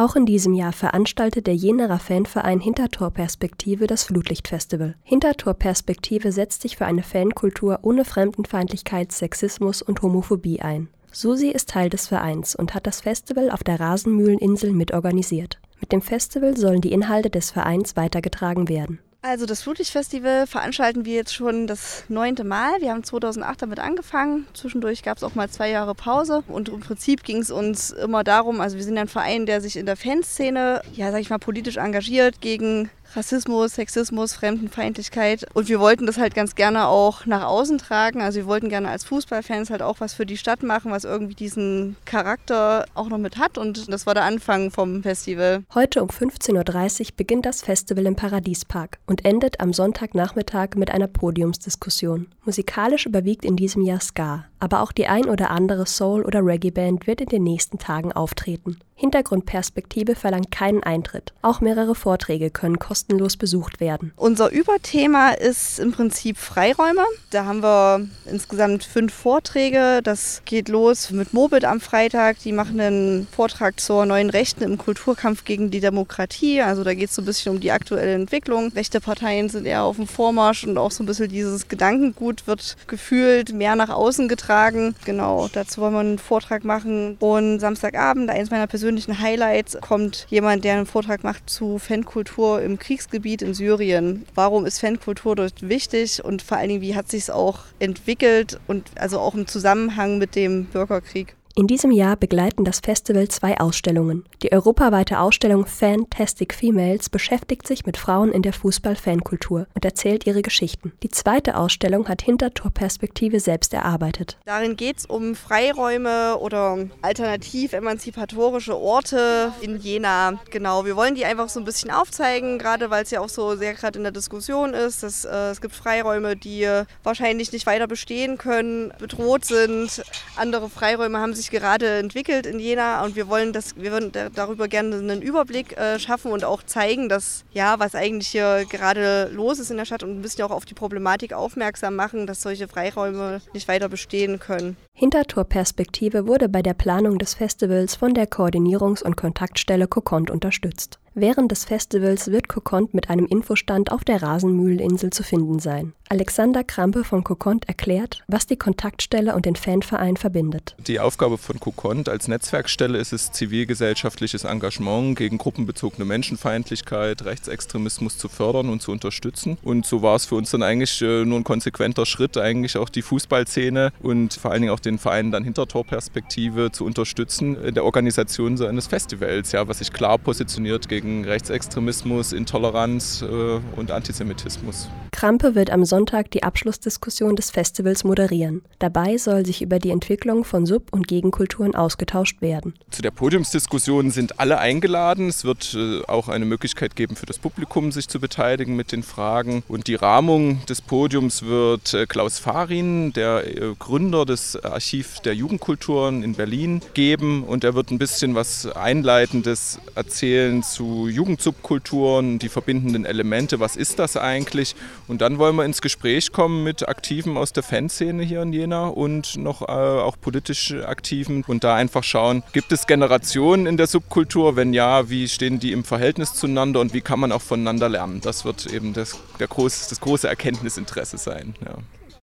Auch in diesem Jahr veranstaltet der Jenerer Fanverein Hintertor Perspektive das Flutlichtfestival. Hintertor Perspektive setzt sich für eine Fankultur ohne Fremdenfeindlichkeit, Sexismus und Homophobie ein. Susi ist Teil des Vereins und hat das Festival auf der Rasenmühleninsel mitorganisiert. Mit dem Festival sollen die Inhalte des Vereins weitergetragen werden. Also das Flutlichtfestival veranstalten wir jetzt schon das neunte Mal. Wir haben 2008 damit angefangen. Zwischendurch gab es auch mal zwei Jahre Pause. Und im Prinzip ging es uns immer darum, also wir sind ein Verein, der sich in der Fanszene, ja sag ich mal, politisch engagiert gegen Rassismus, Sexismus, Fremdenfeindlichkeit. Und wir wollten das halt ganz gerne auch nach außen tragen. Also wir wollten gerne als Fußballfans halt auch was für die Stadt machen, was irgendwie diesen Charakter auch noch mit hat. Und das war der Anfang vom Festival. Heute um 15.30 Uhr beginnt das Festival im Paradiespark und endet am Sonntagnachmittag mit einer Podiumsdiskussion. Musikalisch überwiegt in diesem Jahr Ska, aber auch die ein oder andere Soul- oder Reggae-Band wird in den nächsten Tagen auftreten. Hintergrundperspektive verlangt keinen Eintritt. Auch mehrere Vorträge können kostenlos besucht werden. Unser Überthema ist im Prinzip Freiräume. Da haben wir insgesamt fünf Vorträge. Das geht los mit Mobit am Freitag. Die machen einen Vortrag zur neuen Rechten im Kulturkampf gegen die Demokratie. Also da geht es so ein bisschen um die aktuelle Entwicklung. Rechte Parteien sind eher auf dem Vormarsch und auch so ein bisschen dieses Gedankengut wird gefühlt mehr nach außen getragen. Genau, dazu wollen wir einen Vortrag machen. Und Samstagabend, eins meiner persönlichen persönlichen Highlights kommt jemand, der einen Vortrag macht zu Fankultur im Kriegsgebiet in Syrien. Warum ist Fankultur dort wichtig und vor allen Dingen, wie hat sich es auch entwickelt und also auch im Zusammenhang mit dem Bürgerkrieg? In diesem Jahr begleiten das Festival zwei Ausstellungen. Die europaweite Ausstellung Fantastic Females beschäftigt sich mit Frauen in der Fußball-Fankultur und erzählt ihre Geschichten. Die zweite Ausstellung hat Hintertorperspektive selbst erarbeitet. Darin geht es um Freiräume oder alternativ emanzipatorische Orte in Jena. Genau, wir wollen die einfach so ein bisschen aufzeigen, gerade weil es ja auch so sehr gerade in der Diskussion ist. Dass, äh, es gibt Freiräume, die wahrscheinlich nicht weiter bestehen können, bedroht sind. Andere Freiräume haben sich sich gerade entwickelt in Jena und wir wollen das, wir würden darüber gerne einen Überblick äh, schaffen und auch zeigen, dass ja, was eigentlich hier gerade los ist in der Stadt und ein bisschen auch auf die Problematik aufmerksam machen, dass solche Freiräume nicht weiter bestehen können. Hintertorperspektive wurde bei der Planung des Festivals von der Koordinierungs- und Kontaktstelle Kokont unterstützt. Während des Festivals wird Kokont mit einem Infostand auf der Rasenmühleninsel zu finden sein. Alexander Krampe von Kokont erklärt, was die Kontaktstelle und den Fanverein verbindet. Die Aufgabe von Kokont als Netzwerkstelle ist es, zivilgesellschaftliches Engagement gegen gruppenbezogene Menschenfeindlichkeit, Rechtsextremismus zu fördern und zu unterstützen. Und so war es für uns dann eigentlich äh, nur ein konsequenter Schritt, eigentlich auch die Fußballszene und vor allen Dingen auch den Verein dann hinter Torperspektive zu unterstützen in der Organisation so eines Festivals, ja, was sich klar positioniert gegen gegen Rechtsextremismus, Intoleranz äh, und Antisemitismus. Krampe wird am Sonntag die Abschlussdiskussion des Festivals moderieren. Dabei soll sich über die Entwicklung von Sub- und Gegenkulturen ausgetauscht werden. Zu der Podiumsdiskussion sind alle eingeladen. Es wird äh, auch eine Möglichkeit geben für das Publikum, sich zu beteiligen mit den Fragen. Und die Rahmung des Podiums wird äh, Klaus Farin, der Gründer des Archiv der Jugendkulturen in Berlin, geben. Und er wird ein bisschen was Einleitendes erzählen Jugendsubkulturen, die verbindenden Elemente, was ist das eigentlich? Und dann wollen wir ins Gespräch kommen mit Aktiven aus der Fanszene hier in Jena und noch äh, auch politisch Aktiven und da einfach schauen, gibt es Generationen in der Subkultur? Wenn ja, wie stehen die im Verhältnis zueinander und wie kann man auch voneinander lernen? Das wird eben das, der groß, das große Erkenntnisinteresse sein. Ja.